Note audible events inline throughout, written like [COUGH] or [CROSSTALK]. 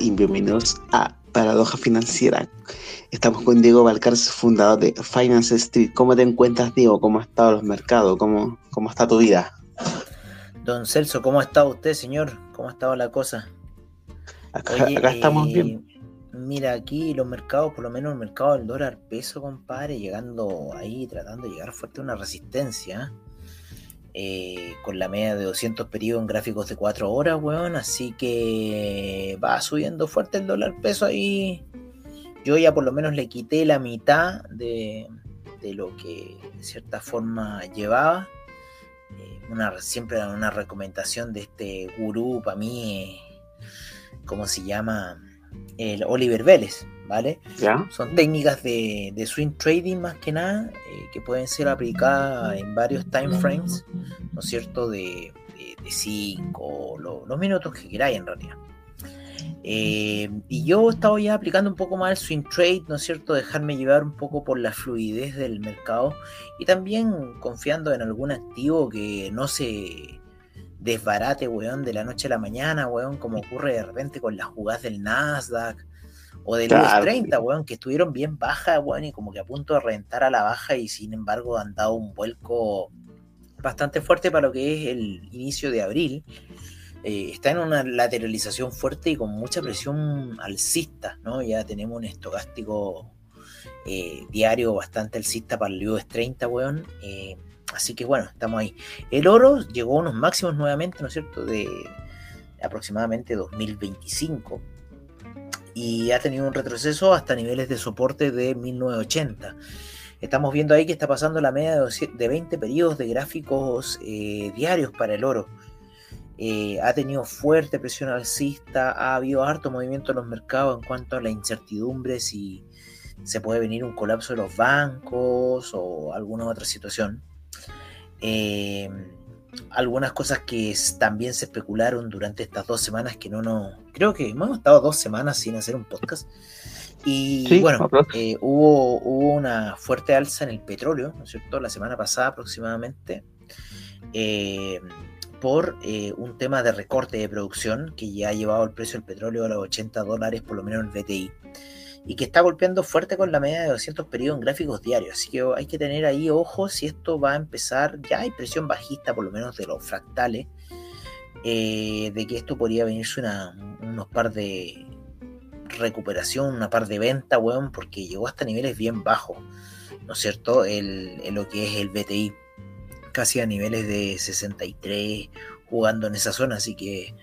y bienvenidos a Paradoja Financiera. Estamos con Diego Valcarce, fundador de Finance Street. ¿Cómo te encuentras, Diego? ¿Cómo han estado los mercados? ¿Cómo, cómo está tu vida? Don Celso, ¿cómo ha estado usted, señor? ¿Cómo ha estado la cosa? Acá, acá estamos eh, bien. Mira, aquí los mercados, por lo menos el mercado del dólar peso, compadre, llegando ahí, tratando de llegar fuerte a una resistencia. eh, con la media de 200 periodos en gráficos de 4 horas, weón. Así que va subiendo fuerte el dólar peso ahí. Yo ya por lo menos le quité la mitad de, de lo que de cierta forma llevaba. Eh, una, siempre una recomendación de este gurú, para mí, eh, ¿cómo se llama? El Oliver Vélez, ¿vale? ¿Ya? Son técnicas de, de swing trading más que nada, eh, que pueden ser aplicadas en varios time frames, ¿no es cierto? De 5, los minutos que queráis en realidad. Eh, y yo he estado ya aplicando un poco más el swing trade, ¿no es cierto? Dejarme llevar un poco por la fluidez del mercado y también confiando en algún activo que no se desbarate, weón, de la noche a la mañana, weón, como ocurre de repente con las jugadas del Nasdaq o del Claro. US 30, weón, que estuvieron bien bajas, weón, y como que a punto de reventar a la baja y sin embargo han dado un vuelco bastante fuerte para lo que es el inicio de abril. Eh, está en una lateralización fuerte y con mucha presión alcista, ¿no? Ya tenemos un estocástico eh, diario bastante alcista para el US 30, weón. Eh, así que bueno, estamos ahí. El oro llegó a unos máximos nuevamente, ¿no es cierto? De aproximadamente 2025 y ha tenido un retroceso hasta niveles de soporte de 1980. Estamos viendo ahí que está pasando la media de doci- de 20 periodos de gráficos eh, diarios para el oro. Eh, ha tenido fuerte presión alcista, ha habido harto movimiento en los mercados en cuanto a la incertidumbre si se puede venir un colapso de los bancos o alguna otra situación. Eh, algunas cosas que también se especularon durante estas dos semanas que no nos... Creo que hemos estado dos semanas sin hacer un podcast. Y Sí, bueno, eh, hubo, hubo una fuerte alza en el petróleo, ¿no es cierto? La semana pasada aproximadamente. eh, por eh, un tema de recorte de producción que ya ha llevado el precio del petróleo a los 80 dólares, por lo menos en el BTI, y que está golpeando fuerte con la media de 200 periodos en gráficos diarios. Así que hay que tener ahí ojo si esto va a empezar. Ya hay presión bajista, por lo menos de los fractales, eh, de que esto podría venirse una, unos par de recuperación, una par de venta, weón, porque llegó hasta niveles bien bajos, ¿no es cierto? El, lo que es el BTI, casi a niveles de 63, jugando en esa zona, así que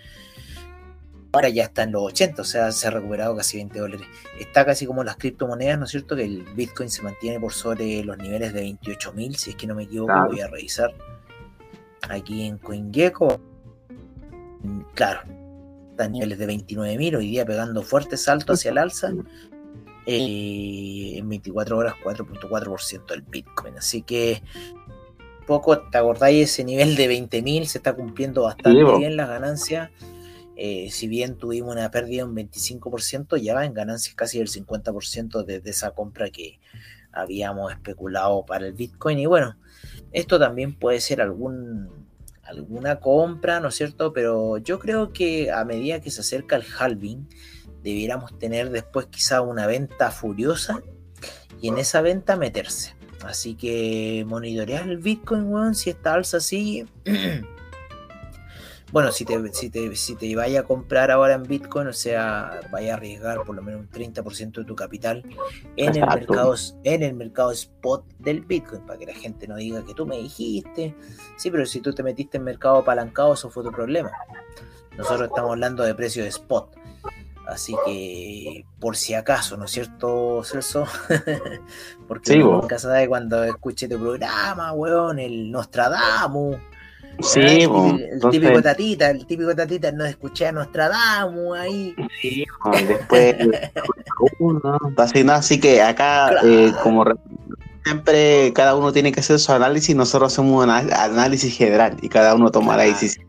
ahora ya está en los 80, o sea, se ha recuperado casi 20 dólares. Está casi como las criptomonedas, ¿no es cierto? Que el Bitcoin se mantiene por sobre los niveles de 28 mil, si es que no me equivoco, Claro. voy a revisar. Aquí en CoinGecko, claro, está niveles de 29 mil, hoy día pegando fuerte salto hacia el alza. eh, en 24 horas 4.4% del Bitcoin. Así que poco, ¿te acordáis? Ese nivel de 20.000 se está cumpliendo bastante Sí, bien las ganancias. Eh, si bien tuvimos una pérdida de un 25%, ya va en ganancias casi del 50% desde esa compra que habíamos especulado para el Bitcoin. Y bueno, esto también puede ser algún, alguna compra, ¿no es cierto? Pero yo creo que a medida que se acerca el halving, debiéramos tener después quizá una venta furiosa y en esa venta meterse. Así que monitorear el Bitcoin, weón, si esta alza sigue. [CLEARS THROAT] bueno, si te, si, te, si te vaya a comprar ahora en Bitcoin, o sea, vaya a arriesgar por lo menos un 30% de tu capital en el, mercado, en el mercado spot del Bitcoin, para que la gente no diga que tú me dijiste. Sí, pero si tú te metiste en mercado apalancado, eso fue tu problema. Nosotros estamos hablando de precio de spot. Así que, por si acaso, ¿no es cierto, Celso? [LAUGHS] Porque Sí, nunca sabe cuando escuche tu programa, weón, el Nostradamus. Sí, el, típico- el entonces- típico tatita, el típico tatita, no escuché a Nostradamus ahí. Sí, después uno, [LAUGHS] así, ¿no? así que acá Claro. eh, como re- siempre cada uno tiene que hacer su análisis nosotros hacemos un análisis general y cada uno toma la Claro. decisión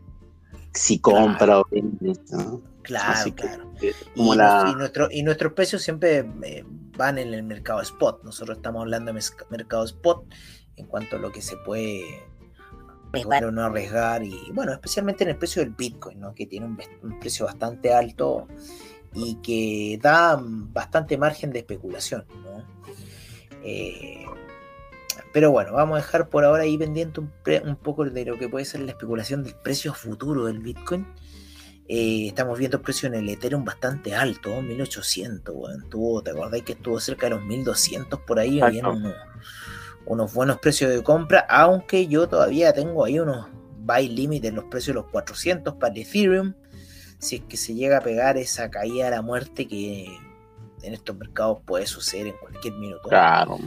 si compra o vende ¿no? Claro, Así claro. Y, como nos- la y nuestro, y nuestros precios siempre eh, van en el mercado spot. Nosotros estamos hablando de mercado spot en cuanto a lo que se puede arriesgar o no arriesgar. Y bueno, especialmente en el precio del Bitcoin, ¿no? que tiene un, precio bastante alto y que da bastante margen de especulación. Eh, pero bueno, vamos a dejar por ahora ahí pendiente un, poco de lo que puede ser la especulación del precio futuro del Bitcoin. Eh, estamos viendo el precio en el Ethereum bastante alto, 1800, bueno, ¿te acordáis que estuvo cerca de los 1200 por ahí? Habían unos, unos, buenos precios de compra, aunque yo todavía tengo ahí unos buy limit en los precios de los 400 para Ethereum si es que se llega a pegar esa caída a la muerte que en estos mercados puede suceder en cualquier minuto. Claro.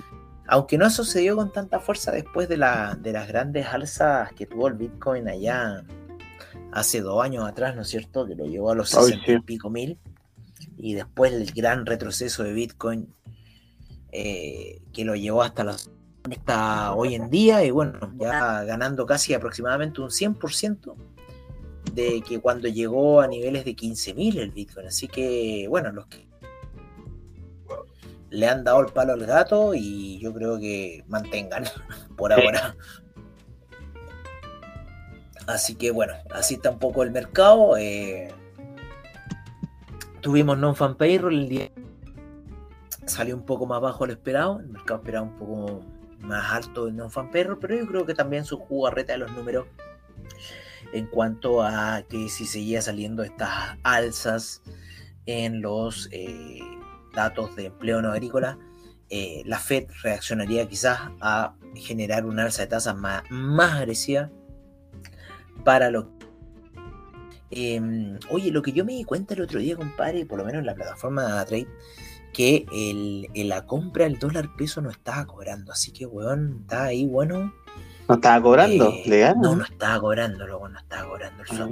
Aunque no sucedió con tanta fuerza después de, la, de las grandes alzas que tuvo el Bitcoin allá hace dos años atrás, ¿no es cierto? Que lo llevó a los 60 y pico mil. Y después el gran retroceso de Bitcoin eh, que lo llevó hasta la hasta hoy en día y bueno, ya ganando casi aproximadamente un 100% de que cuando llegó a niveles de 15.000 el Bitcoin. Así que, bueno, los que le han dado el palo al gato y yo creo que mantengan [LAUGHS] por ahora. Así que bueno, así está un poco el mercado. Eh, tuvimos non-fan payroll el día. Salió un poco más bajo lo esperado. El mercado esperaba un poco más alto el non-fan payroll, pero yo creo que también su jugarreta de los números en cuanto a que si seguía saliendo estas alzas en los eh, datos de empleo no agrícola, eh, la Fed reaccionaría quizás a generar una alza de tasas más, más agresiva para lo eh, oye, lo que yo me di cuenta el otro día, compadre, por lo menos en la plataforma de Trade, que el, la compra del dólar peso no estaba cobrando. Así que, weón, está ahí bueno ¿No estaba cobrando? Eh, ¿Legal? No, no estaba cobrando, luego no estaba cobrando el ah.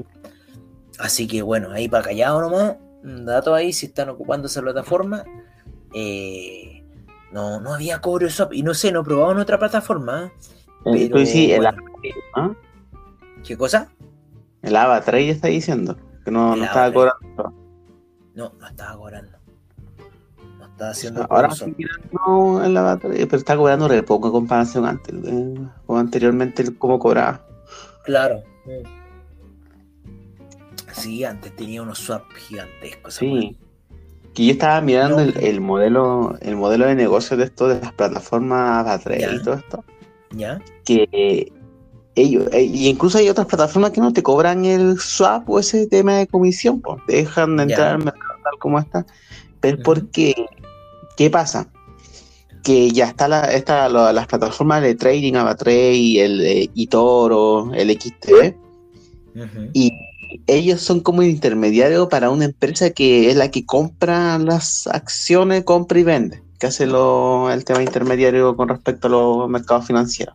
Así que bueno, ahí para callado nomás, dato ahí, si están ocupando esa plataforma. Eh, no, no había cobro de swap. Y no sé, no probaban otra plataforma. ¿eh? Pero, sí, el ¿Qué cosa? El Avatar ya está diciendo que no, no estaba cobrando. No, no estaba cobrando haciendo Ahora no en la batería, pero está cobrando re poco en comparación antes, eh, o anteriormente cómo cobraba. Claro. Sí, antes tenía unos swaps gigantescos. Sí. Que yo estaba mirando el, modelo, el modelo de negocio de esto, de las plataformas batería y todo esto. ¿Ya? Que ellos, eh, y incluso hay otras plataformas que no te cobran el swap o ese tema de comisión, pues te dejan de entrar al mercado tal como está. Pero es porque ¿Qué pasa? Que ya está, la, está las plataformas de trading, Avatrade, el eh, eToro, el XTB, y ellos son como intermediarios para una empresa que es la que compra las acciones, compra y vende, que hace lo, el tema intermediario con respecto a los mercados financieros.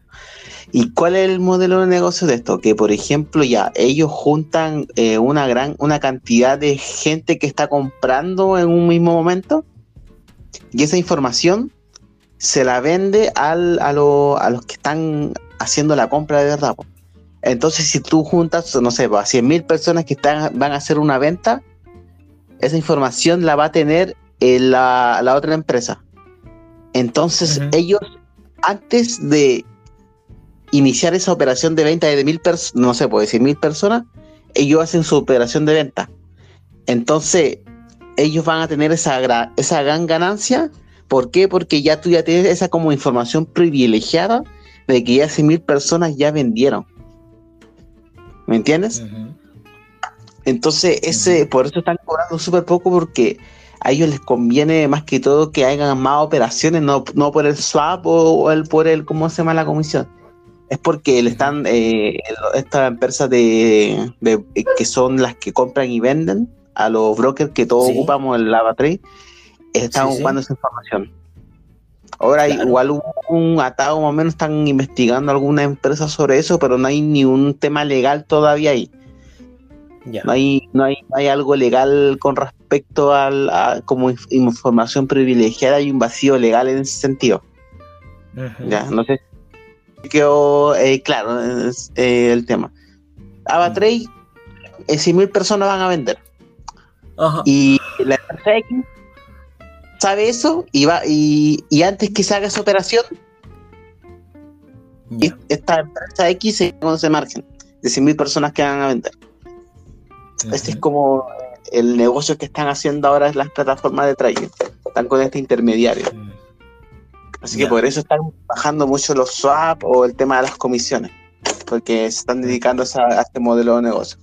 ¿Y cuál es el modelo de negocio de esto? Que por ejemplo ya ellos juntan eh, una gran una cantidad de gente que está comprando en un mismo momento y esa información se la vende al, a, los que están haciendo la compra de verdad. Entonces, si tú juntas, no sé, a 100 mil personas que están, van a hacer una venta, esa información la va a tener la, la, otra empresa. Entonces, ellos, antes de iniciar esa operación de venta de mil personas, no sé, pues de mil personas, ellos hacen su operación de venta. Entonces, ellos van a tener esa, esa gran ganancia. ¿Por qué? Porque ya tú ya tienes esa como información privilegiada de que ya mil personas ya vendieron. ¿Me entiendes? Entonces, ese, por eso están cobrando súper poco porque a ellos les conviene más que todo que hagan más operaciones, no, por el swap o, el, por el, ¿cómo se llama la comisión? Es porque le están, eh, estas empresas de, que son las que compran y venden, a los brokers que todos ocupamos el Lava Trade, están ocupando esa información. Ahora igual un atado más o menos están investigando alguna empresa sobre eso, pero no hay ni un tema legal todavía ahí. No, hay, no, hay, hay algo legal con respecto al, a como información privilegiada, hay un vacío legal en ese sentido. Ya, no sé. Quedó eh, claro eh, el tema. Avatrade, eh, 100 mil personas van a vender. Y la empresa X sabe eso y va y, antes que se haga esa operación, esta empresa X se conoce margen de 100.000 personas que van a vender. Este es como el negocio que están haciendo ahora las plataformas de trading. Están con este intermediario. Mm. Así que por eso están bajando mucho los swap o el tema de las comisiones. Porque se están dedicando a, este modelo de negocio.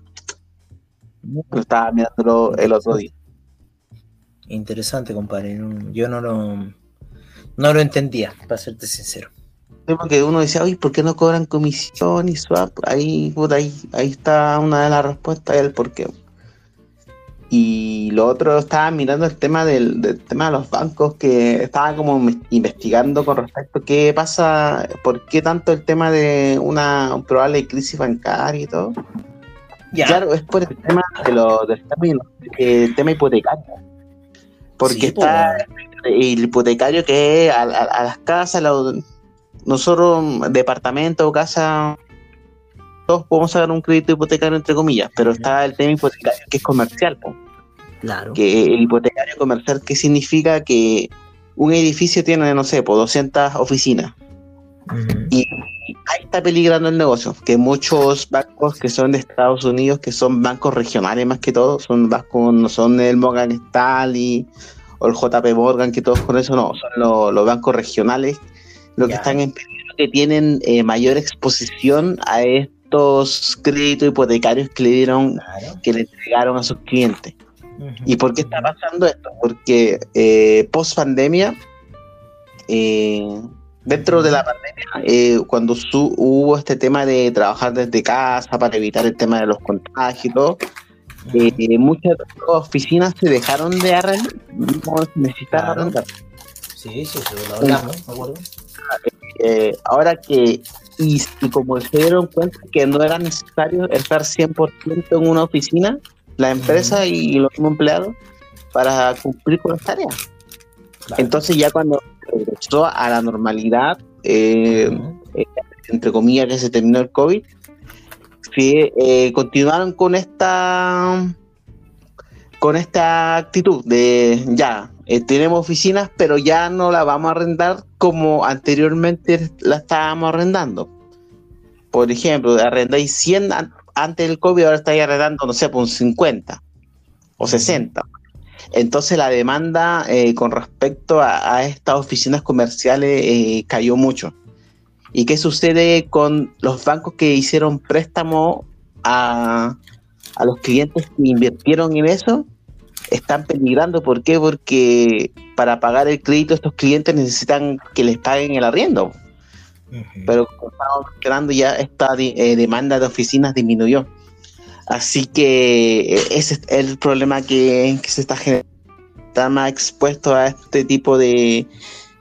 Lo estaba mirando el otro día. Interesante, compadre. Yo no lo, no lo entendía, para serte sincero. porque uno decía, oye, ¿por qué no cobran comisión y swap? Ahí, ahí, ahí está una de las respuestas del por qué. Y lo otro, estaba mirando el tema del, tema de los bancos, que estaba como investigando con respecto a qué pasa, por qué tanto el tema de una probable crisis bancaria y todo. Claro, es por el tema de lo, del tema, el tema hipotecario. Porque está el hipotecario que es a, las casas, nosotros, departamento o casa, todos podemos sacar un crédito hipotecario entre comillas, pero está el tema hipotecario que es comercial. Claro. Que el hipotecario comercial, ¿qué significa? Que un edificio tiene, no sé, por 200 oficinas. Y ahí está peligrando el negocio, que muchos bancos que son de Estados Unidos, que son bancos regionales más que todo, son bancos, no son el Morgan Stanley o el JP Morgan, que todos con eso no, son los bancos regionales, los que están en peligro, que tienen eh, mayor exposición a estos créditos hipotecarios que le dieron, que le entregaron a sus clientes. ¿Y por qué está pasando esto? Porque eh, post pandemia, eh, dentro de la pandemia, eh, cuando hubo este tema de trabajar desde casa para evitar el tema de los contagios y todo, muchas oficinas se dejaron de arrendar, necesitaron arrendar. Sí, sí, sí, lo hablamos, ¿me acuerdo? ahora que, y, y, como se dieron cuenta que no era necesario estar 100% en una oficina, la empresa y los empleados para cumplir con las tareas. Entonces ya cuando regresó a la normalidad, eh, eh, entre comillas que se terminó el COVID, eh, continuaron con esta con esta actitud de ya, tenemos oficinas, pero ya no la vamos a arrendar como anteriormente la estábamos arrendando. Por ejemplo, arrendáis 100 antes del COVID ahora está arrendando, no sé, por un 50 o 60. Entonces la demanda eh, con respecto a, estas oficinas comerciales eh, cayó mucho. ¿Y qué sucede con los bancos que hicieron préstamo a, a los clientes que invirtieron en eso? Están peligrando. ¿Por qué? Porque para pagar el crédito estos clientes necesitan que les paguen el arriendo. Pero como estamos ya esta eh, demanda de oficinas disminuyó. Así que eh, ese es el problema que, se está generando. Está más expuesto a este tipo de,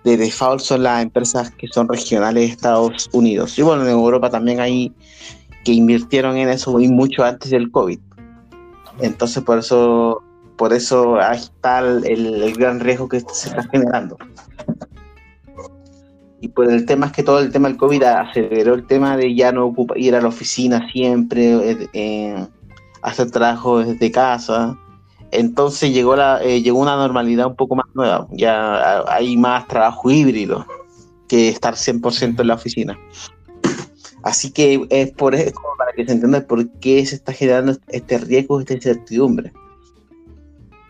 de default son las empresas que son regionales de Estados Unidos. Y bueno, en Europa también hay que invirtieron en eso muy mucho antes del COVID. Entonces por eso, por eso ahí está el gran riesgo que se está generando y por el tema es que todo el tema del COVID aceleró el tema de ya no ir a la oficina siempre, eh, eh, hacer trabajo desde casa. Entonces llegó la eh, llegó una normalidad un poco más nueva. Ya hay más trabajo híbrido que estar 100% en la oficina. Así que es por eso, para que se entienda por qué se está generando este riesgo, esta incertidumbre.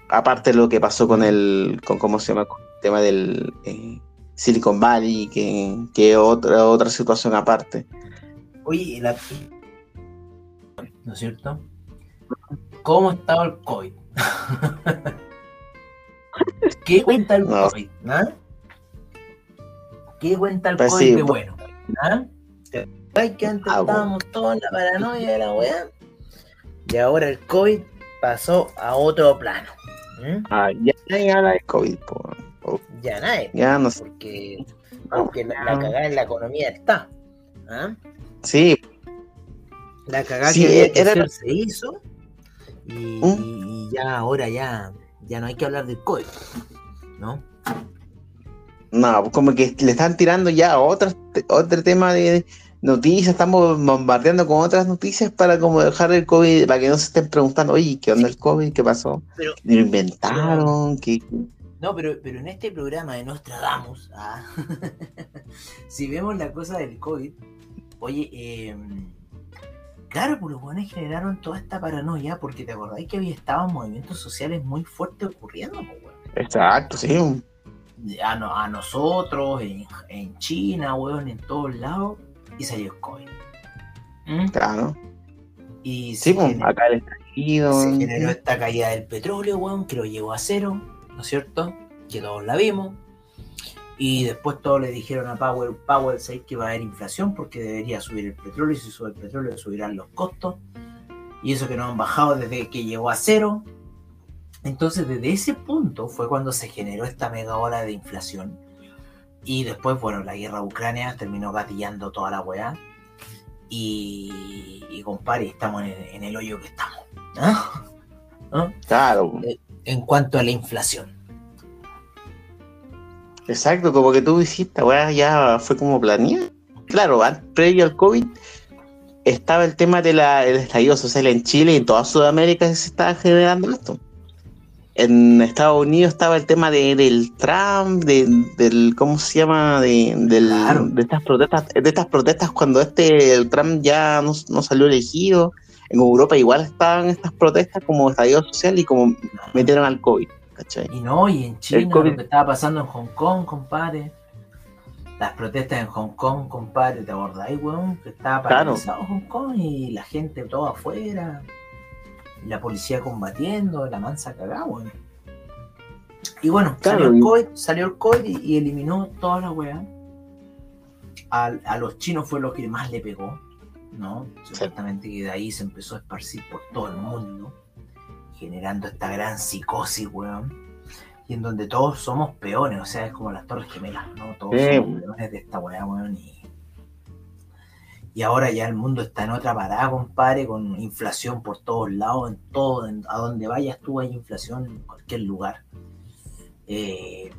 Aparte de lo que pasó con el, con cómo se llama, el tema del Silicon Valley, que, que otra, otra situación aparte. Oye, la... ¿no es cierto? ¿Cómo ha estado el COVID? [LAUGHS] ¿Qué cuenta el COVID? ¿Ah? ¿Qué cuenta el pues COVID de bueno? ¿Ah? que antes ah, estábamos todos en la paranoia de la weá? Y ahora el COVID pasó a otro plano. Ah, ya no habla de COVID, por ya nadie. Ya no sé. Porque aunque la, cagada en la economía está. ¿ah? Sí. La cagada que era... se hizo. ¿Mm? Y, ya ahora ya, ya no hay que hablar del COVID. ¿No? No, como que le están tirando ya otro, otro tema de noticias, estamos bombardeando con otras noticias para como dejar el COVID, para que no se estén preguntando, oye, ¿qué onda el COVID? ¿Qué pasó? Pero, ¿Lo inventaron? ¿Qué? No, pero, pero en este programa de Nostradamus, ah, [LAUGHS] si vemos la cosa del COVID, oye, em, claro, pues los buenos generaron toda esta paranoia porque te acordáis que había estaban movimientos sociales muy fuertes ocurriendo, pues, weón. Exacto, sí. A, a nosotros, en, en, China, weón, en todos lados, y salió el COVID. ¿Mm? Claro. Y sí, pues, acá el estallido. Se generó esta caída del petróleo, weón, que lo llevó a cero, ¿no es cierto? Que todos la vimos. Y después todos le dijeron a Powell, Powell que va a haber inflación porque debería subir el petróleo y si sube el petróleo subirán los costos. Y eso que no han bajado desde que llegó a cero. Entonces desde ese punto fue cuando se generó esta mega ola de inflación. Y después, bueno, la guerra Ucrania terminó gatillando toda la weá. Y, y compadre, estamos en el, hoyo que estamos. ¿Ah? ¿Ah? Claro. En cuanto a la inflación. Exacto, como que tú hiciste, weá, ya fue como planeado. Claro, previo al COVID estaba el tema del estallido social en Chile y en toda Sudamérica se estaba generando esto. En Estados Unidos estaba el tema del Trump, de, del, ¿cómo se llama? De, de estas protestas, de estas protestas cuando este el Trump ya no, no, salió elegido. En Europa igual estaban estas protestas como estallido social y como metieron al COVID. Y no, y en China, lo que estaba pasando en Hong Kong, compadre. Las protestas en Hong Kong, compadre, ¿te acordáis, weón? Que estaba paralizado Hong Kong y la gente toda afuera. Y la policía combatiendo, la mansa cagada, weón. Y bueno, salió, el COVID, salió el COVID y, eliminó toda la weá. A, los chinos fue lo que más le pegó, ¿no? Exactamente que de ahí se empezó a esparcir por todo el mundo generando esta gran psicosis, weón. Y en donde todos somos peones, o sea, es como las torres gemelas, ¿no? Todos somos peones de esta weá, weón. Y, y ahora ya el mundo está en otra parada, compadre, con inflación por todos lados, en todo, a donde vayas tú hay inflación en cualquier lugar. Eh,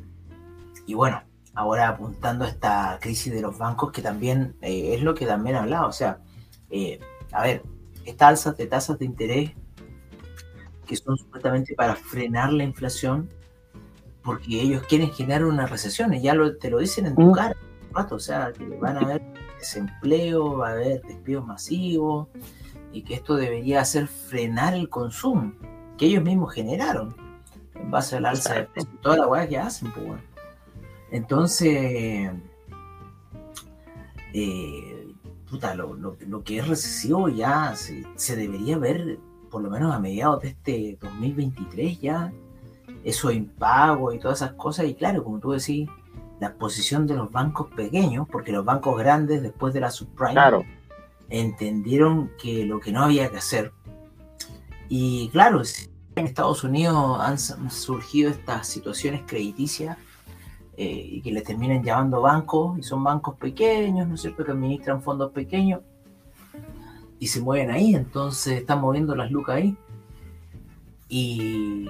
y bueno, ahora apuntando a esta crisis de los bancos, que también eh, es lo que también hablado, o sea, eh, a ver, estas alzas de tasas de interés que son supuestamente para frenar la inflación, porque ellos quieren generar una recesión, y ya lo, te lo dicen en tu mm. cara, o sea, que van a haber desempleo, va a haber despidos masivos, y que esto debería hacer frenar el consumo, que ellos mismos generaron, en base al alza de precios, toda la weá que hacen, pues bueno. Entonces, eh, puta, lo, lo, que es recesivo ya se, se debería ver por lo menos a mediados de este 2023 ya, eso impago y todas esas cosas. Y claro, como tú decís, la posición de los bancos pequeños, porque los bancos grandes después de la subprime entendieron que lo que no había que hacer. Y claro, en Estados Unidos han surgido estas situaciones crediticias eh, y que les terminan llamando bancos, y son bancos pequeños, ¿no es cierto?, que administran fondos pequeños y se mueven ahí, entonces están moviendo las lucas ahí. Y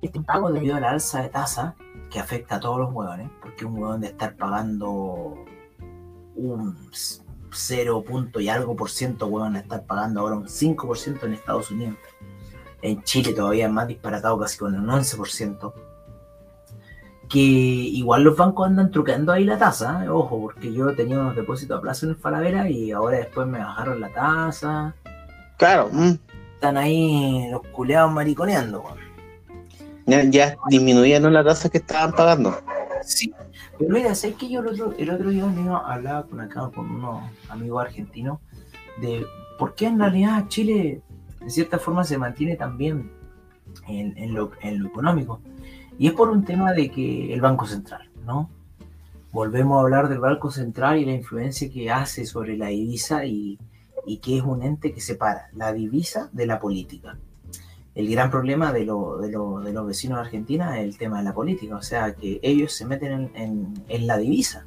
este pago debido a la alza de tasa que afecta a todos los huevones, porque un huevón de estar pagando un 0 punto y algo por ciento, huevón, de estar pagando ahora un 5% en Estados Unidos. En Chile todavía es más disparatado, casi con un 11% que igual los bancos andan trucando ahí la tasa, ¿eh? ojo, porque yo tenía unos depósitos a plazo en el Falabella y ahora después me bajaron la tasa. Claro. Mm. Están ahí los culeados mariconeando. Ya, disminuyeron la tasa que estaban pagando. Sí. Pero mira, ¿sabes que yo el otro, el otro día hablaba con acá con unos amigos argentinos de por qué en realidad Chile de cierta forma se mantiene también en, lo, en lo económico? Y es por un tema de que el Banco Central, ¿no? Volvemos a hablar del Banco Central y la influencia que hace sobre la divisa y, que es un ente que separa la divisa de la política. El gran problema de, los vecinos de Argentina es el tema de la política, o sea, que ellos se meten en, la divisa.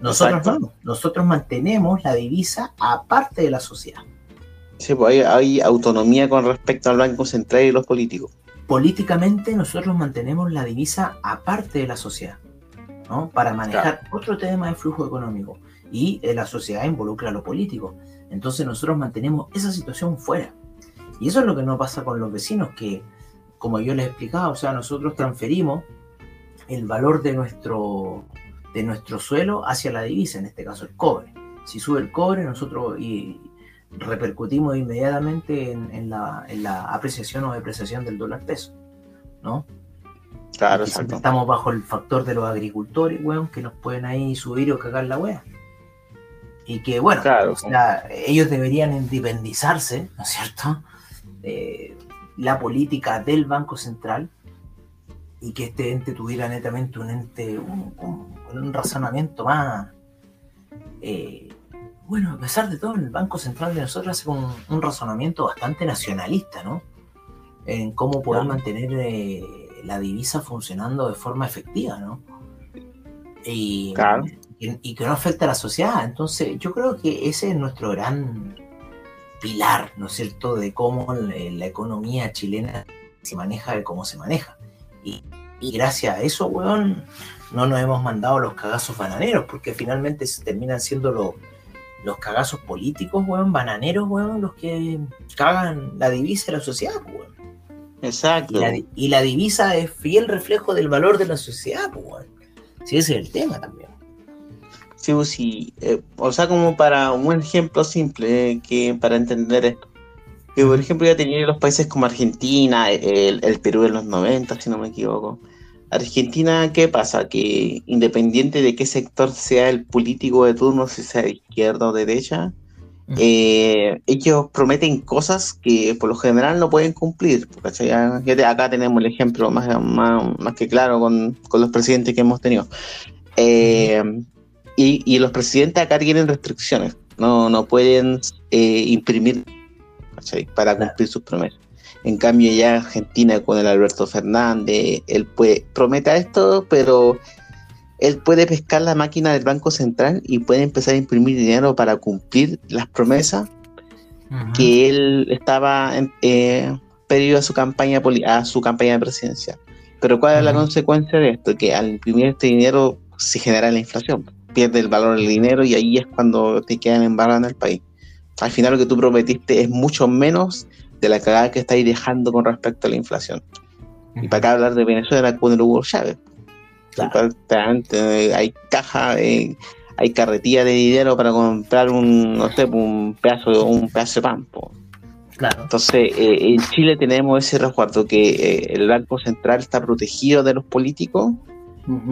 Nosotros no, nosotros mantenemos la divisa aparte de la sociedad. Sí, pues hay autonomía con respecto al Banco Central y los políticos políticamente nosotros mantenemos la divisa aparte de la sociedad, ¿no? Para manejar otro tema de flujo económico. Y eh, la sociedad involucra a lo político. Entonces nosotros mantenemos esa situación fuera. Y eso es lo que no pasa con los vecinos, que como yo les he explicado, o sea, nosotros transferimos el valor de nuestro, de nuestro suelo hacia la divisa, en este caso el cobre. Si sube el cobre, nosotros y repercutimos inmediatamente en, la, apreciación o depreciación del dólar peso, ¿no? Claro, Estamos bajo el factor de los agricultores, weón, que nos pueden ahí subir o cagar la wea. Y que, bueno, ellos deberían independizarse, ¿no es cierto? la política del Banco Central y que este ente tuviera netamente un ente, un, razonamiento más. Eh, bueno, a pesar de todo, el Banco Central de nosotros hace un, un razonamiento bastante nacionalista, ¿no? En cómo poder mantener eh, la divisa funcionando de forma efectiva, ¿no? Y, y, que no afecte a la sociedad. Entonces, yo creo que ese es nuestro gran pilar, ¿no es cierto?, de cómo la economía chilena se maneja, de cómo se maneja. Y, gracias a eso, weón, no nos hemos mandado los cagazos bananeros, porque finalmente se terminan siendo los, los cagazos políticos, weón, bananeros, weón, los que cagan la divisa de la sociedad, weón. Exacto. Y la, divisa es fiel reflejo del valor de la sociedad, weón. Sí, ese es el tema también. Sí, pues sí. Eh, o sea, como para un ejemplo simple, que para entender esto que por ejemplo ya tenía los países como Argentina, el, Perú en los 90, si no me equivoco. Argentina, ¿qué pasa? Que independiente de qué sector sea el político de turno, si sea de izquierda o de derecha, eh, ellos prometen cosas que por lo general no pueden cumplir. acá tenemos el ejemplo más, más, que claro con, los presidentes que hemos tenido. Eh, y, y, los presidentes acá tienen restricciones, no, no pueden eh, imprimir para cumplir sus promesas. En cambio, ya Argentina con el Alberto Fernández, él puede, promete esto, pero él puede pescar la máquina del Banco Central y puede empezar a imprimir dinero para cumplir las promesas que él estaba en, eh, pedido a su campaña a su campaña presidencial. Pero ¿cuál es la consecuencia de esto? Que al imprimir este dinero se genera la inflación, pierde el valor del dinero y ahí es cuando te quedan embargados en el país al final lo que tú prometiste es mucho menos de la cagada que estáis dejando con respecto a la inflación. Y para acá hablar de Venezuela con el Hugo Chávez. Hay caja, eh, hay carretilla de dinero para comprar un, no sé, un pedazo, un pedazo de pan. Claro. Entonces, eh, en Chile tenemos ese resguardo que eh, el Banco Central está protegido de los políticos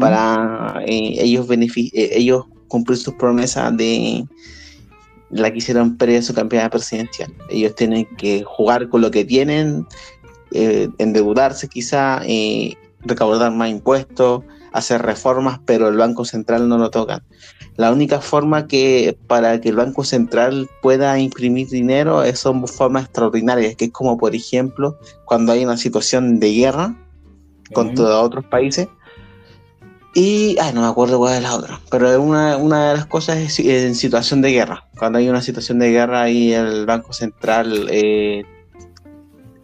para ellos, ellos cumplir sus promesas de, la quisieron perder su campaña presidencial. Ellos tienen que jugar con lo que tienen, eh, endeudarse quizá, eh, recaudar más impuestos, hacer reformas, pero el Banco Central no lo toca. La única forma que para que el Banco Central pueda imprimir dinero es, son formas extraordinarias, que es como por ejemplo cuando hay una situación de guerra contra otros países, y, ay, no me acuerdo cuál es la otra, pero una, una de las cosas es en situación de guerra. Cuando hay una situación de guerra, ahí el Banco Central eh,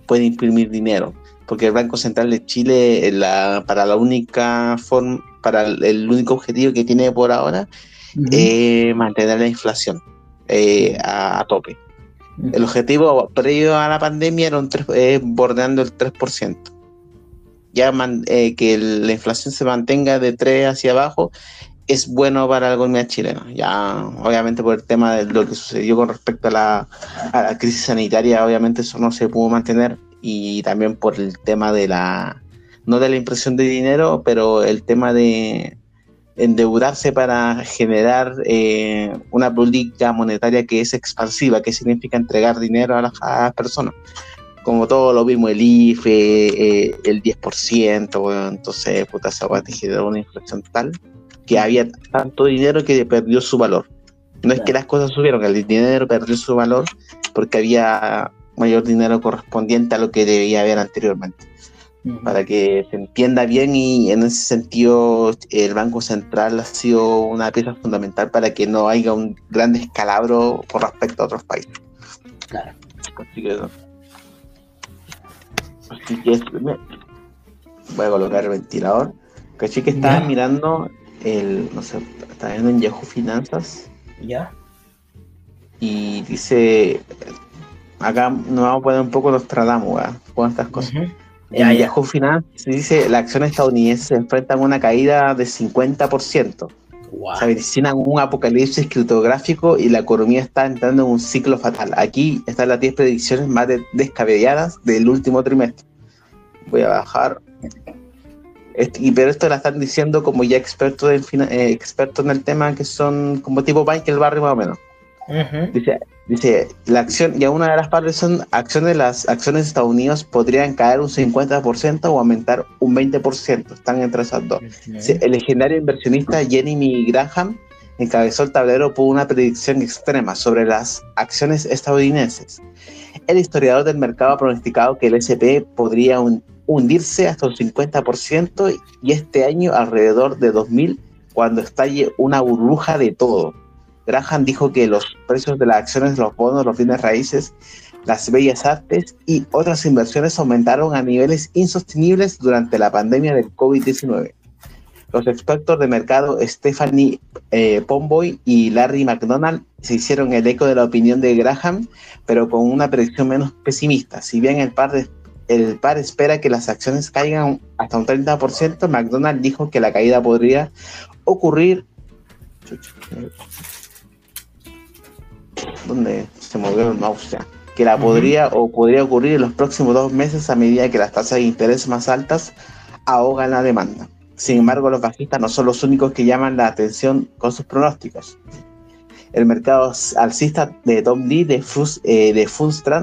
puede imprimir dinero, porque el Banco Central de Chile, la, para la única forma, para el, único objetivo que tiene por ahora, es mantener la inflación eh, a, tope. El objetivo previo a la pandemia era un eh, bordeando el 3% ya eh, que la inflación se mantenga de 3 hacia abajo es bueno para la economía chilena. Ya, obviamente, por el tema de lo que sucedió con respecto a la, crisis sanitaria, obviamente eso no se pudo mantener y también por el tema de la, no de la impresión de dinero, pero el tema de endeudarse para generar eh, una política monetaria que es expansiva, que significa entregar dinero a a las personas como todo lo mismo, el IFE, eh, el 10%, entonces, puta, esa te generó una inflación tal que había tanto dinero que perdió su valor. No es que las cosas subieron, el dinero perdió su valor porque había mayor dinero correspondiente a lo que debía haber anteriormente. Para que se entienda bien y en ese sentido el Banco Central ha sido una pieza fundamental para que no haya un gran descalabro con respecto a otros países. Claro. Así que voy a colocar el ventilador. Caché que estaba mirando el, no sé, estaba viendo en Yahoo Finanzas. Ya. Y dice, acá nos vamos a poner un poco los tratamos, con estas cosas. En Yahoo Finanzas dice, la acción estadounidense se enfrenta a una caída de 50%. Se avecina un apocalipsis criptográfico y la economía está entrando en un ciclo fatal. Aquí están las 10 predicciones más descabelladas del último trimestre. Voy a bajar. Este, pero esto la están diciendo como ya expertos en, eh, expertos en el tema que son como tipo Michael Barry más o menos. Dice, dice, la acción, y una de las partes son acciones, las acciones de Estados Unidos podrían caer un 50% o aumentar un 20%, están entre esas dos. El legendario inversionista Jeremy Graham encabezó el tablero por una predicción extrema sobre las acciones estadounidenses. El historiador del mercado ha pronosticado que el SP podría hundirse hasta un 50% y este año alrededor de 2000 cuando estalle una burbuja de todo Graham dijo que los precios de las acciones, los bonos, los bienes raíces, las bellas artes y otras inversiones aumentaron a niveles insostenibles durante la pandemia del COVID-19. Los expertos de mercado Stephanie eh, Pomboy y Larry McDonald se hicieron el eco de la opinión de Graham, pero con una predicción menos pesimista. Si bien el par, el par espera que las acciones caigan hasta un 30%, McDonald dijo que la caída podría ocurrir donde se movió el mouse que la podría o podría ocurrir en los próximos dos meses a medida que las tasas de interés más altas ahogan la demanda. Sin embargo, los bajistas no son los únicos que llaman la atención con sus pronósticos. El mercado alcista de Tom Lee de, Fus, eh, de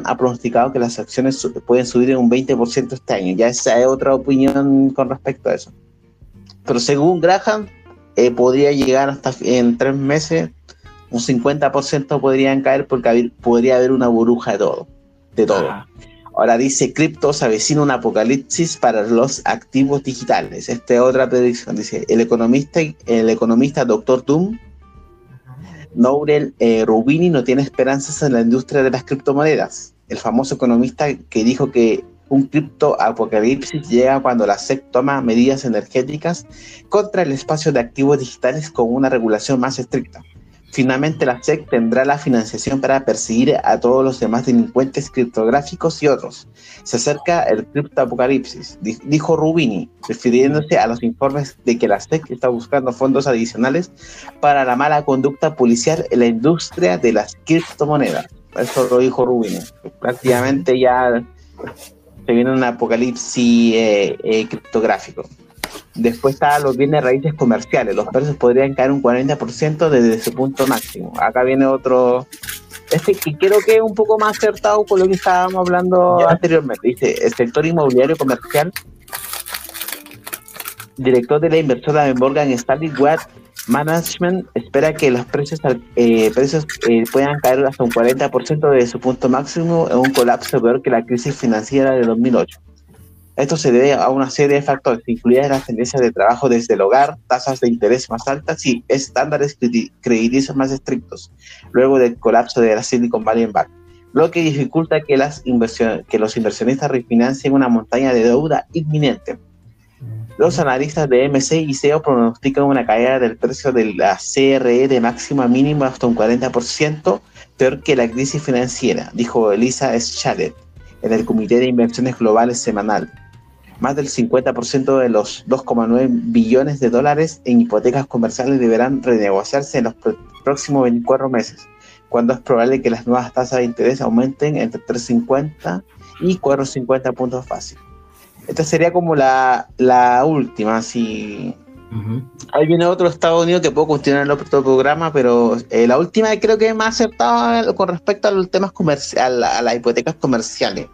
ha pronosticado que las acciones pueden subir en un 20% este año. Ya esa es otra opinión con respecto a eso. Pero según Graham, eh, podría llegar hasta en tres meses un 50% podrían caer porque podría haber una burbuja de todo. De todo. Ahora dice cripto se avecina un apocalipsis para los activos digitales. Esta es otra predicción. Dice el economista, el economista Dr. Doom, Nourel eh, Rubini, no tiene esperanzas en la industria de las criptomonedas. El famoso economista que dijo que un cripto apocalipsis llega cuando la SEC toma medidas energéticas contra el espacio de activos digitales con una regulación más estricta. Finalmente, la SEC tendrá la financiación para perseguir a todos los demás delincuentes criptográficos y otros. Se acerca el criptoapocalipsis, dijo Rubini, refiriéndose a los informes de que la SEC está buscando fondos adicionales para la mala conducta policial en la industria de las criptomonedas. Eso lo dijo Rubini. Prácticamente ya se viene un apocalipsis eh, eh, criptográfico. Después está los bienes raíces comerciales. Los precios podrían caer un 40% desde su punto máximo. Acá viene otro. Este que creo que es un poco más acertado con lo que estábamos hablando anteriormente. Dice: el sector inmobiliario comercial. Director de la inversora Morgan Stanley Watt Management espera que los precios, eh, precios eh, puedan caer hasta un 40% de su punto máximo en un colapso peor que la crisis financiera de 2008. Esto se debe a una serie de factores, incluidas las tendencias de trabajo desde el hogar, tasas de interés más altas y estándares crediticios más estrictos, luego del colapso de la Silicon Valley Bank, lo que dificulta que, los inversionistas refinancien una montaña de deuda inminente. Los analistas de MC y SEO pronostican una caída del precio de la CRE de máxima mínima hasta un 40%, peor que la crisis financiera, dijo Elisa Schadet en el Comité de Inversiones Globales semanal más del 50% de los 2,9 billones de dólares en hipotecas comerciales deberán renegociarse en los próximos 24 meses, cuando es probable que las nuevas tasas de interés aumenten entre 3,50 y 4,50 puntos fáciles. Esta sería como la, última, si Ahí viene otro Estados Unidos que puedo continuar el otro programa, pero eh, la última creo que es más acertada con respecto a los temas comerciales, a las hipotecas comerciales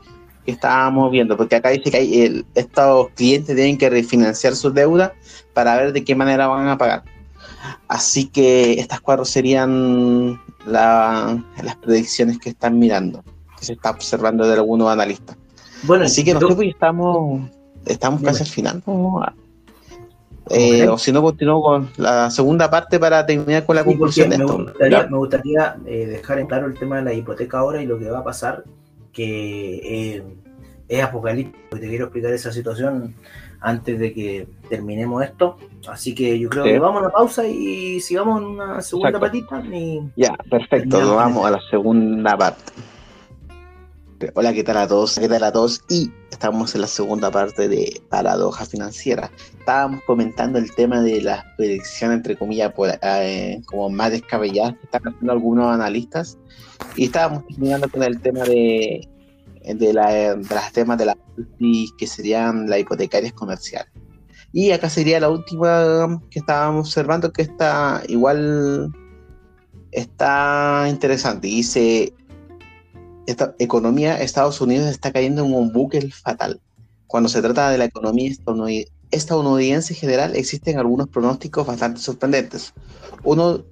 estábamos viendo, porque acá dice que hay, estos clientes tienen que refinanciar sus deudas para ver de qué manera van a pagar. Así que estas cuatro serían las predicciones que están mirando, que se está observando de algunos analistas. Bueno, así que nosotros estamos, estamos casi al final. Eh, o si no, continúo con la segunda parte para terminar con la conclusión de esto. Me gustaría, eh, dejar en claro el tema de la hipoteca ahora y lo que va a pasar que eh, es apocalíptico y te quiero explicar esa situación antes de que terminemos esto. Así que yo creo que vamos a una pausa y sigamos en una segunda patita. Ya, perfecto, vamos a la segunda parte. Hola, ¿qué tal a todos? ¿Qué tal a todos? Y estamos en la segunda parte de Paradoja Financiera. Estábamos comentando el tema de las predicciones, entre comillas, eh, como más descabelladas que están haciendo algunos analistas. Y estábamos terminando con el tema de, de, la, las temas de la que serían las hipotecarias comerciales. Y acá sería la última que estábamos observando, que está igual está interesante. Dice, esta economía, Estados Unidos está cayendo en un bucle fatal. Cuando se trata de la economía estadounidense en general, existen algunos pronósticos bastante sorprendentes. Uno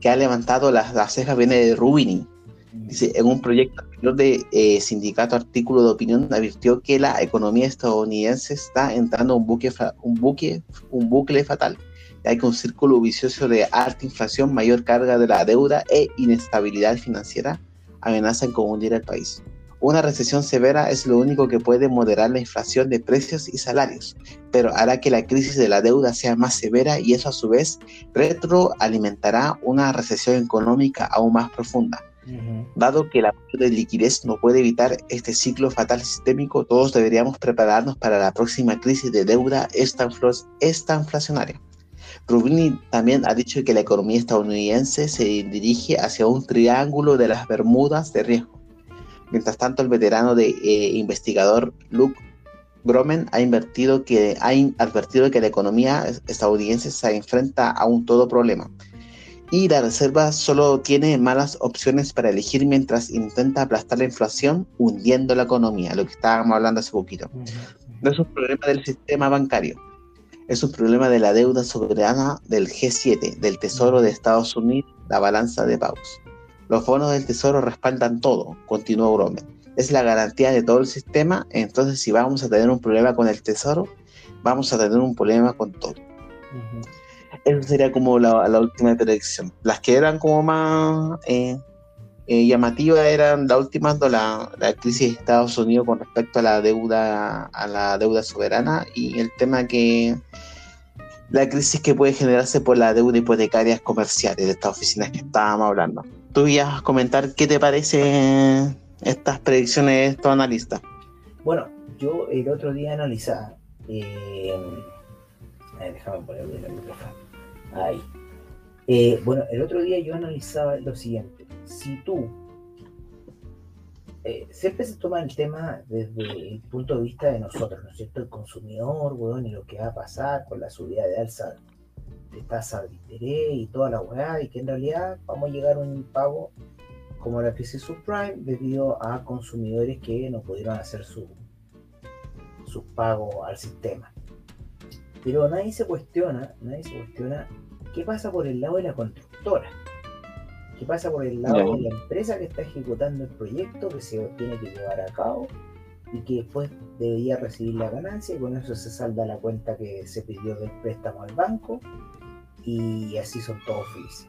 que ha levantado las, cejas viene de Rubini. Dice, en un proyecto de eh, sindicato artículo de opinión advirtió que la economía estadounidense está entrando en un, buque, un, buque, un bucle fatal, ya que un círculo vicioso de alta inflación, mayor carga de la deuda e inestabilidad financiera amenazan con hundir al país. Una recesión severa es lo único que puede moderar la inflación de precios y salarios, pero hará que la crisis de la deuda sea más severa y eso a su vez retroalimentará una recesión económica aún más profunda. Dado que la de liquidez no puede evitar este ciclo fatal sistémico, todos deberíamos prepararnos para la próxima crisis de deuda esta inflacionaria. Rubini también ha dicho que la economía estadounidense se dirige hacia un triángulo de las Bermudas de riesgo. Mientras tanto, el veterano de, eh, investigador Luke Gromen ha, invertido que, ha advertido que la economía estadounidense se enfrenta a un todo problema y la Reserva solo tiene malas opciones para elegir mientras intenta aplastar la inflación hundiendo la economía, lo que estábamos hablando hace poquito. No es un problema del sistema bancario, es un problema de la deuda soberana del G7, del Tesoro de Estados Unidos, la balanza de pagos. Los bonos del Tesoro respaldan todo, continuó Gromen. Es la garantía de todo el sistema, entonces si vamos a tener un problema con el Tesoro, vamos a tener un problema con todo. Eso sería como la, última predicción. Las que eran como más eh, eh, llamativas eran la última, la, la crisis de Estados Unidos con respecto a la deuda, a la deuda soberana y el tema que la crisis que puede generarse por la deuda hipotecaria comerciales de estas oficinas que estábamos hablando. Tú ibas a comentar qué te parece estas predicciones de estos analistas. Bueno, yo el otro día analizaba, eh, déjame ponerle el micrófono, ahí. Eh, bueno, el otro día yo analizaba lo siguiente, si tú eh, siempre se toma el tema desde el punto de vista de nosotros, ¿no es cierto? El consumidor, weón, y lo que va a pasar con la subida de alza de tasa de interés y toda la weá, y que en realidad vamos a llegar a un impago como la crisis subprime debido a consumidores que no pudieron hacer su, su pago al sistema. Pero nadie se cuestiona, nadie se cuestiona qué pasa por el lado de la constructora ¿Qué pasa por el lado de la empresa que está ejecutando el proyecto que se tiene que llevar a cabo y que después debería recibir la ganancia y con eso se salda la cuenta que se pidió del préstamo al banco y así son todos felices.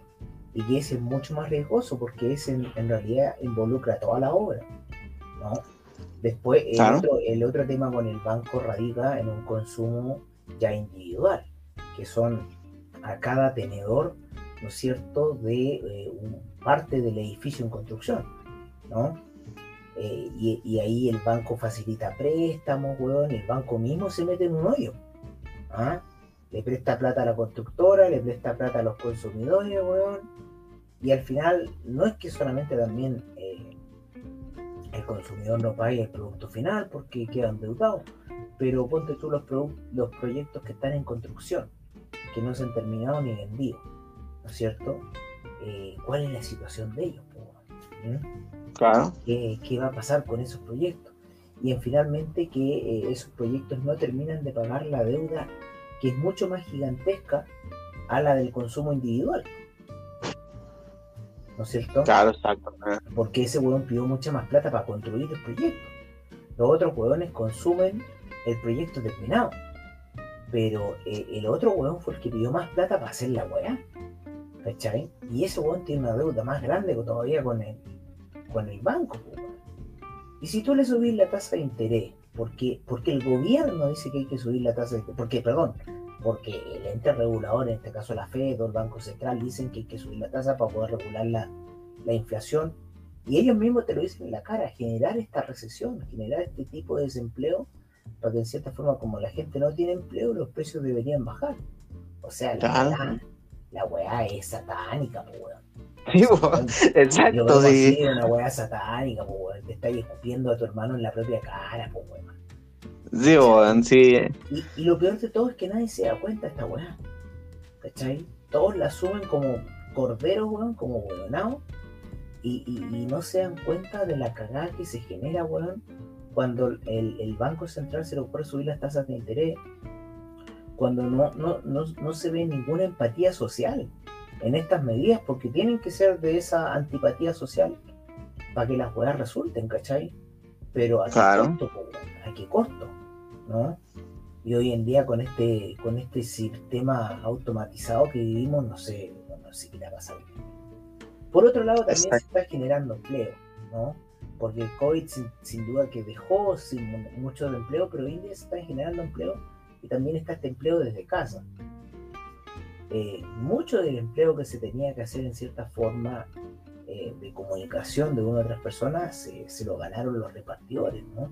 Y que ese es mucho más riesgoso porque ese en, realidad involucra toda la obra. ¿no? Después, el, otro, el otro tema con el banco radica en un consumo ya individual, que son a cada tenedor ¿no es cierto?, de eh, parte del edificio en construcción, ¿no? Eh, y, ahí el banco facilita préstamos, weón, y el banco mismo se mete en un hoyo. ¿ah? Le presta plata a la constructora, le presta plata a los consumidores, weón. Y al final, no es que solamente también eh, el consumidor no pague el producto final porque queda endeudado, pero ponte tú los, los proyectos que están en construcción, que no se han terminado ni vendido ¿no es cierto? Eh, ¿Cuál es la situación de ellos? ¿Mm? Claro. ¿Qué, va a pasar con esos proyectos? Y en finalmente que eh, esos proyectos no terminan de pagar la deuda que es mucho más gigantesca a la del consumo individual. ¿No es cierto? Claro, exacto. Porque ese hueón pidió mucha más plata para construir el proyecto. Los otros hueones consumen el proyecto terminado. Pero eh, el otro hueón fue el que pidió más plata para hacer la hueá. ¿Cachai? Y ese weón tiene una deuda más grande que todavía con el, con el banco. Y si tú le subís la tasa de interés, porque, porque el gobierno dice que hay que subir la tasa de interés, porque, perdón, porque el ente regulador, en este caso la Fed o el Banco Central, dicen que hay que subir la tasa para poder regular la, inflación Y ellos mismos te lo dicen en la cara, generar esta recesión, generar este tipo de desempleo, para que en cierta forma, como la gente no tiene empleo, los precios deberían bajar. O sea, la, la weá es satánica, pues, weón. Sí, [LAUGHS] exacto, sí. una weá satánica, pues, weón. Te estáis escupiendo a tu hermano en la propia cara, pues, weón. Sí, weón, sí. Y, y, lo peor de todo es que nadie se da cuenta de esta weá. ¿Cachai? Todos la asumen como corderos, weón, como weonados. Y, y, no se dan cuenta de la cagada que se genera, weón, cuando el, el Banco Central se le ocurre subir las tasas de interés cuando no, no, no, no se ve ninguna empatía social en estas medidas, porque tienen que ser de esa antipatía social para que las weas resulten, ¿cachai? Pero a qué costo, a qué costo, ¿no? Y hoy en día con este, con este sistema automatizado que vivimos, no sé, no sé qué va a pasar. Por otro lado, también se está generando empleo, ¿no? Porque el COVID sin, duda que dejó sin mucho de empleo, pero hoy en día se está generando empleo y también está este empleo desde casa. Eh, mucho del empleo que se tenía que hacer en cierta forma eh, de comunicación de una u otras personas se lo ganaron los repartidores, ¿no?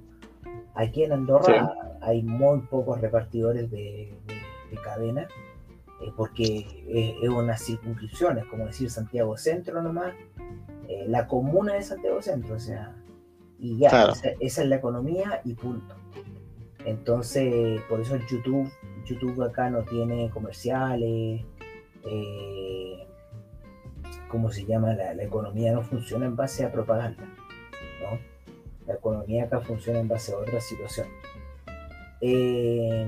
Aquí en Andorra hay muy pocos repartidores de, cadena, eh, porque es, unas circunscripciones, como decir Santiago Centro nomás, la comuna de Santiago Centro, o sea, y ya, esa, es la economía y punto. Entonces, por eso YouTube, YouTube acá no tiene comerciales. Eh, ¿Cómo se llama? La, economía no funciona en base a propaganda. La economía acá funciona en base a otra situación. Eh,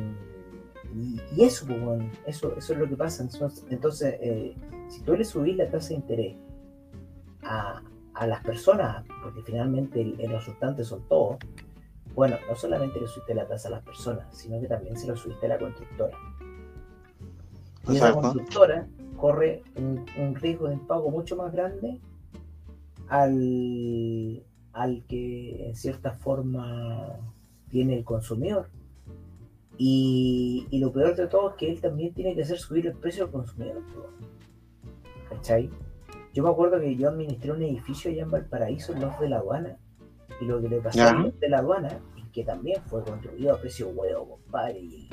y, eso, pues, eso, eso es lo que pasa. Entonces, eh, si tú le subís la tasa de interés a, las personas, porque finalmente los resultantes son todos, bueno, no solamente le subiste la tasa a las personas, sino que también se lo subiste a la constructora. Y esa constructora corre un, riesgo de impago mucho más grande al, al que en cierta forma tiene el consumidor. Y, lo peor de todo es que él también tiene que hacer subir el precio al consumidor. ¿Cachai? Yo me acuerdo que yo administré un edificio allá en Valparaíso, en los de la aduana, y lo que le pasó a de la aduana es que también fue construido a precio huevo, compadre. Y,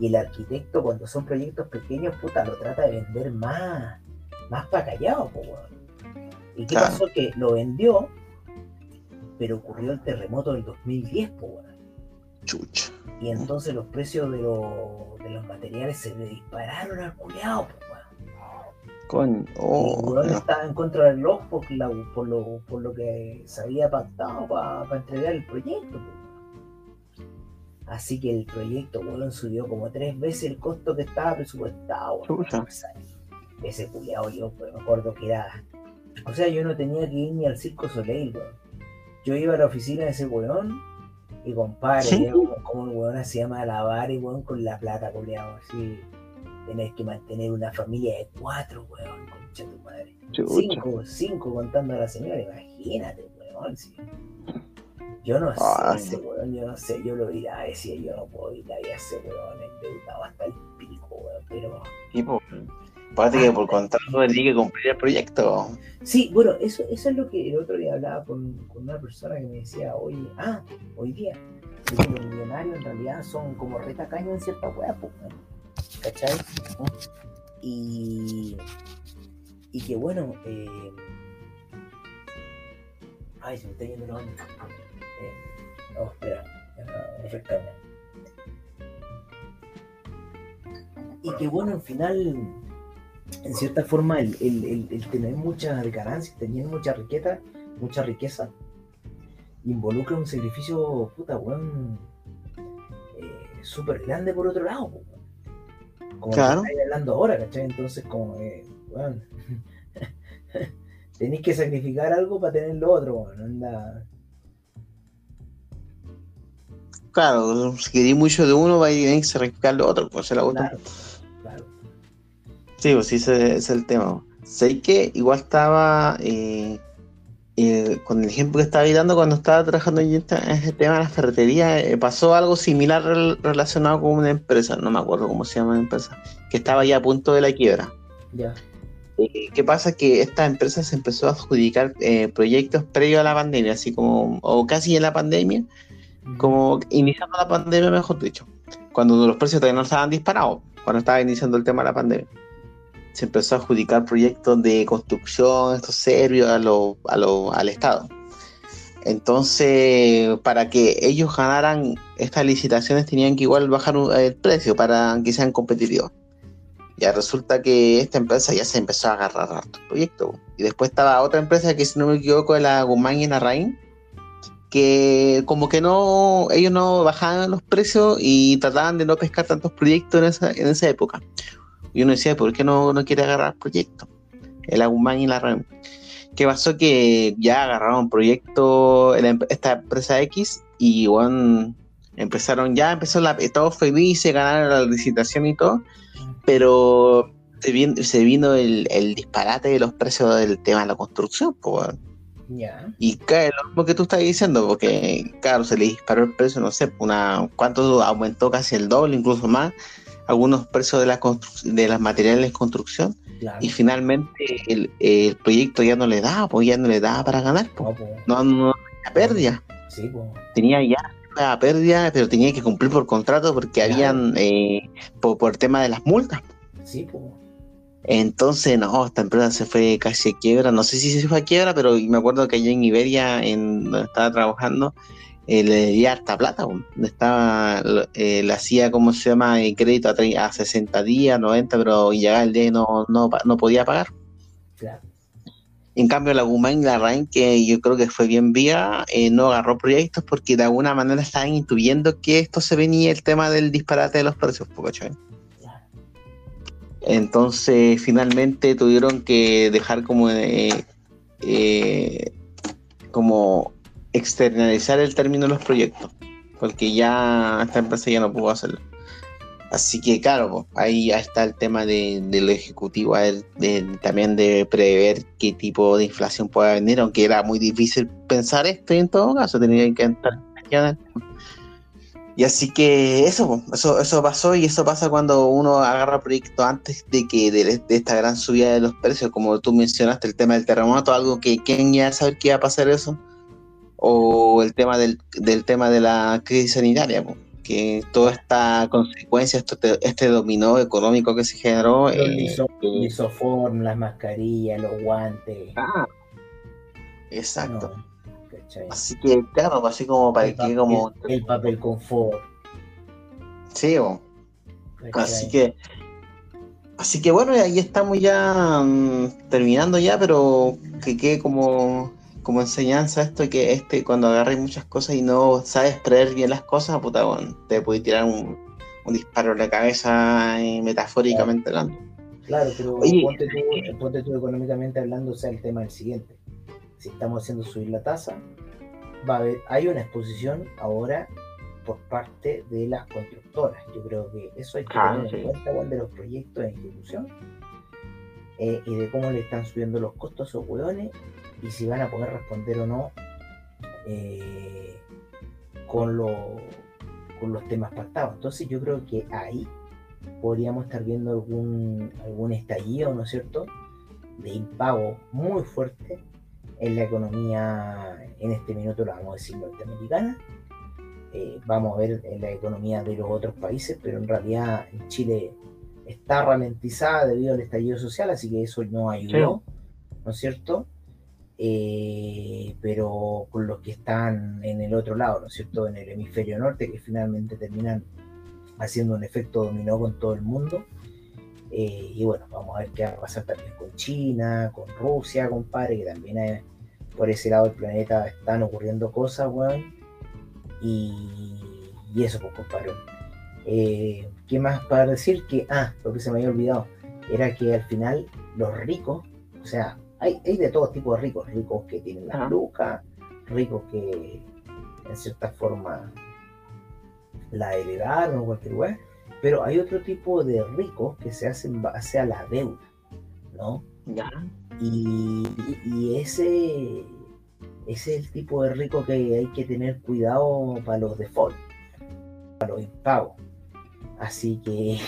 el arquitecto, cuando son proyectos pequeños, puta, lo trata de vender más, más para callado, ¿Y qué pasó? Que lo vendió, pero ocurrió el terremoto del 2010, po, Chucha. Y entonces los precios de, de los materiales se le dispararon al culeado, con, oh, estaba en contra del reloj por, por, lo, por lo que se había pactado para entregar el proyecto. Así que el proyecto, bueno, subió como tres veces el costo que estaba presupuestado. Ese culiado yo pues, me acuerdo que era. O sea, yo no tenía que ir ni al Circo Soleil, Yo iba a la oficina de ese weón y compadre, como, el weón hacía malabar y weón con la plata, culiado, así tenés que mantener una familia de cuatro, weón, concha tu madre. Cinco, cinco contando a la señora, imagínate, weón. Yo no ah, sé, weón, yo no sé, yo lo dirá, decía, yo no puedo ir a ese weón endeudado hasta el pico, weón, pero. Tipo, Parece que por contrato tenía que cumplir el proyecto. Sí, bueno, eso, eso es lo que el otro día hablaba con, con una persona que me decía, hoy, ah, hoy día, los millonarios en realidad son como retacaños en cierta weá, pues, ¿cachai? Y, y que bueno, eh, ay, se me está yendo la onda. Eh, no, espera, refrescarme. Y que bueno, al final, en cierta forma, el, el, el, tener mucha ganancia, tener mucha riqueza, mucha riqueza, involucra un sacrificio, puta, weón, eh, súper grande por otro lado, como claro. estáis hablando ahora, ¿cachai? Entonces, como, eh, bueno, [LAUGHS] tenéis que sacrificar algo para tener lo otro, bueno, anda. Claro, si queréis mucho de uno, vais a tener que sacrificar lo otro, pues se la otra. Claro, claro. Sí, pues sí, ese es el tema. Sé que igual estaba eh, eh, con el ejemplo que estaba dando cuando estaba trabajando en este tema de la ferretería, eh, pasó algo similar relacionado con una empresa, no me acuerdo cómo se llama la empresa, que estaba ya a punto de la quiebra. Ya. eh, ¿qué pasa? Que esta empresa se empezó a adjudicar eh, proyectos previos a la pandemia, así como, o casi en la pandemia, como iniciando la pandemia, mejor dicho, cuando los precios todavía no estaban disparados, cuando estaba iniciando el tema de la pandemia. Se empezó a adjudicar proyectos de construcción, estos serbios a a al Estado. Entonces, para que ellos ganaran estas licitaciones, tenían que igual bajar el precio para que sean competitivos. Ya resulta que esta empresa ya se empezó a agarrar harto proyectos. Y después estaba otra empresa que, si no me equivoco, la Guzmán y Narraín, que como que no, ellos no bajaban los precios y trataban de no pescar tantos proyectos en esa época. Y uno decía, ¿por qué no, no quiere agarrar proyectos? El Agumán y la RAM. ¿Qué pasó? Que ya agarraron proyecto esta empresa X y bueno, empezaron ya, empezó la, todos felices, ganaron la licitación y todo, pero se vino, se vino el, disparate de los precios del tema de la construcción, pues. Y cae lo mismo que tú estás diciendo, porque claro, se le disparó el precio, no sé, una cuánto aumentó casi el doble, incluso más, algunos precios de la de las materiales de construcción. Y finalmente el, proyecto ya no le da, pues ya no le da para ganar. Pues. No, no, no, pérdida. Tenía ya la pérdida, pero tenía que cumplir por contrato porque habían, eh, por, por tema de las multas. Sí, pues. Entonces, no, esta empresa se fue casi a quiebra. No sé si se fue a quiebra, pero me acuerdo que allá en Iberia, en donde estaba trabajando, eh, le debía harta plata. Estaba, eh, le hacía, ¿cómo se llama?, el crédito a, a 60 días, 90, pero llegaba el día y no, no, no podía pagar. Claro. En cambio, la Guzmán y la Rain, que yo creo que fue bien vía, eh, no agarró proyectos porque de alguna manera estaban intuyendo que esto se venía el tema del disparate de los precios, ¿cachai? Entonces, finalmente tuvieron que dejar como, eh, eh, como externalizar el término de los proyectos, porque ya esta empresa ya no pudo hacerlo. Así que, claro, ahí ya está el tema de, del ejecutivo, también de prever qué tipo de inflación pueda venir, aunque era muy difícil pensar esto y en todo caso tenía que entrar y así que eso, eso, eso pasó y eso pasa cuando uno agarra proyectos antes de que de, esta gran subida de los precios, como tú mencionaste, el tema del terremoto, algo que quién ya sabe que iba a pasar eso, o el tema del, tema de la crisis sanitaria, que toda esta consecuencia, esto, este dominó económico que se generó. Eh, las mascarillas, los guantes. Ah, exacto. Así que, claro, así como para que como. El, papel confort. Sí, así que. Así que bueno, ahí estamos ya mm, terminando ya, pero que quede como, como enseñanza esto que este cuando agarres muchas cosas y no sabes prever bien las cosas, puta, bueno, te puede tirar un, disparo en la cabeza metafóricamente hablando. Claro, pero ponte, tú, ponte tú económicamente hablando, o sea, el tema del siguiente si estamos haciendo subir la tasa, va a haber, hay una exposición ahora por parte de las constructoras. Yo creo que eso hay que ah, tener en cuenta de los proyectos de ejecución eh, y de cómo le están subiendo los costos a esos hueones y si van a poder responder o no eh, con, con los temas pactados. Entonces yo creo que ahí podríamos estar viendo algún, algún estallido, ¿no es cierto?, de impago muy fuerte en la economía, en este minuto lo vamos a decir norteamericana, eh, vamos a ver en la economía de los otros países, pero en realidad en Chile está ralentizada debido al estallido social, así que eso no ayudó, ¿no es cierto? Eh, pero con los que están en el otro lado, ¿no es cierto? En el hemisferio norte, que finalmente terminan haciendo un efecto dominó con todo el mundo. Eh, y bueno, vamos a ver qué va a pasar también con China, con Rusia, compadre, que también por ese lado del planeta están ocurriendo cosas, weón. Y, y eso, pues, compadre. Eh, ¿Qué más para decir? Que, ah, lo que se me había olvidado, era que al final los ricos, o sea, hay, hay de todo tipo de ricos, ricos que tienen la lucas, ricos que en cierta forma la heredaron o cualquier weón pero hay otro tipo de ricos que se hacen base a la deuda, ¿no? Ya. Y, ese, ese es el tipo de rico que hay que tener cuidado para los default, para los impagos. Así que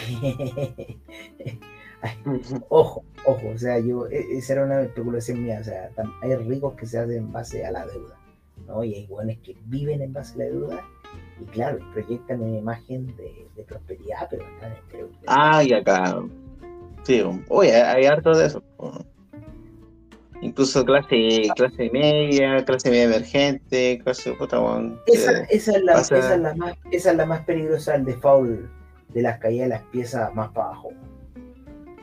[LAUGHS] [LAUGHS] ojo, ojo, o sea, yo, e, esa era una especulación mía, o sea, hay ricos que se hacen en base a la deuda, ¿no? Y hay buenos que viven en base a la deuda y claro, proyectan una imagen de, prosperidad, pero están en Ah, y acá. Sí, oye, hay harto de eso. Incluso clase, clase media, clase media emergente, clase puta, esa, esa, es la, esa, es la más, esa es la más peligrosa, el default de las caídas de las piezas más para abajo.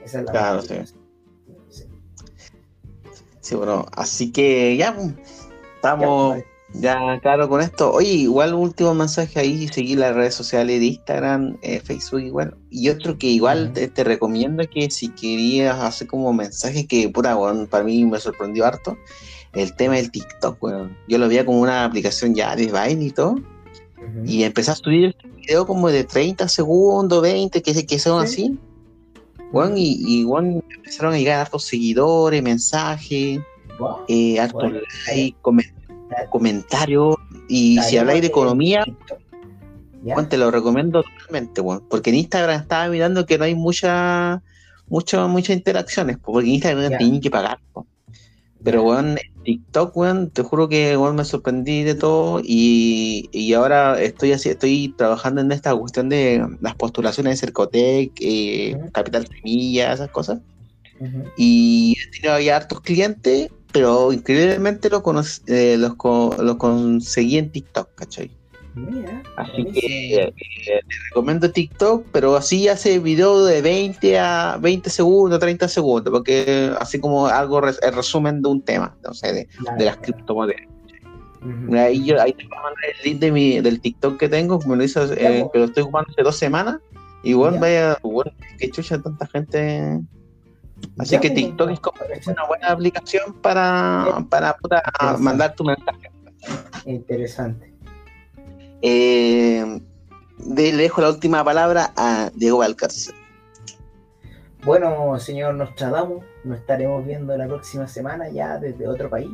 Esa es la claro, sí. sí. sí. bueno, así que ya pues, estamos. Ya, claro, con esto. Oye, igual último mensaje ahí, seguir las redes sociales de Instagram, eh, Facebook igual. Y otro que igual te, recomiendo que si querías hacer como mensaje que, pura, bueno, para mí me sorprendió harto, el tema del TikTok, bueno. Yo lo veía como una aplicación ya de Vine y todo. Y empecé a subir video como de 30 segundos, 20, que, que son así. Bueno, y, bueno, empezaron a llegar hartos seguidores, mensajes, eh, hartos likes, comentarios comentarios y si habláis de economía, te lo recomiendo totalmente, porque en Instagram estaba mirando que no hay mucha, mucha, muchas interacciones, porque en Instagram tienen que pagar. Pero bueno, en TikTok, bueno, te juro que bueno, me sorprendí de todo y, ahora estoy así, estoy trabajando en esta cuestión de las postulaciones de Cercotec, eh, Capital Semilla, esas cosas. Y he tenido ya hartos clientes pero increíblemente lo eh, los, conseguí en TikTok, ¿cachai? Así que eh, te recomiendo TikTok, pero así hace video de 20 a 20 segundos, 30 segundos, porque así como algo el resumen de un tema, no sé, de, las criptomonedas. ahí, yo, ahí te voy a mandar el link de mi, del TikTok que tengo, me lo hizo, eh, que lo estoy jugando hace dos semanas, y bueno, vaya, bueno, que chucha tanta gente. Así que TikTok es como una buena aplicación para, para, mandar tu mensaje. Interesante. Eh, le dejo la última palabra a Diego Valcárcel. Bueno, señor Nostradamus, nos estaremos viendo la próxima semana ya desde otro país.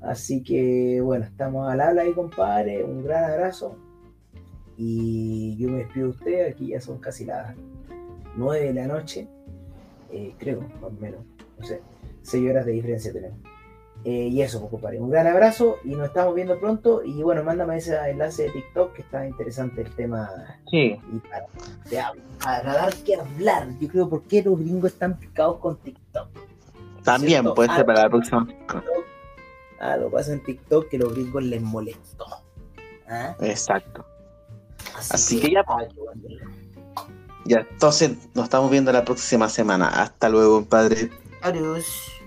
Así que, bueno, estamos al habla ahí, compadre. Un gran abrazo. Y yo me despido de usted. Aquí ya son casi las nueve de la noche. Eh, creo, más o menos, no sé, 6 horas de diferencia tenemos. Eh, y eso, pues, compadre, un gran abrazo y nos estamos viendo pronto. Y bueno, mándame ese enlace de TikTok que está interesante el tema. Sí. Y para, para dar que hablar, yo creo, ¿por qué los gringos están picados con TikTok? También puede ser para la próxima. Ah, lo pasa en TikTok que los gringos les molestó. ¿Ah? Exacto. Así, que, ya. Pues. Ya, entonces nos estamos viendo la próxima semana. Hasta luego, padre. Adiós.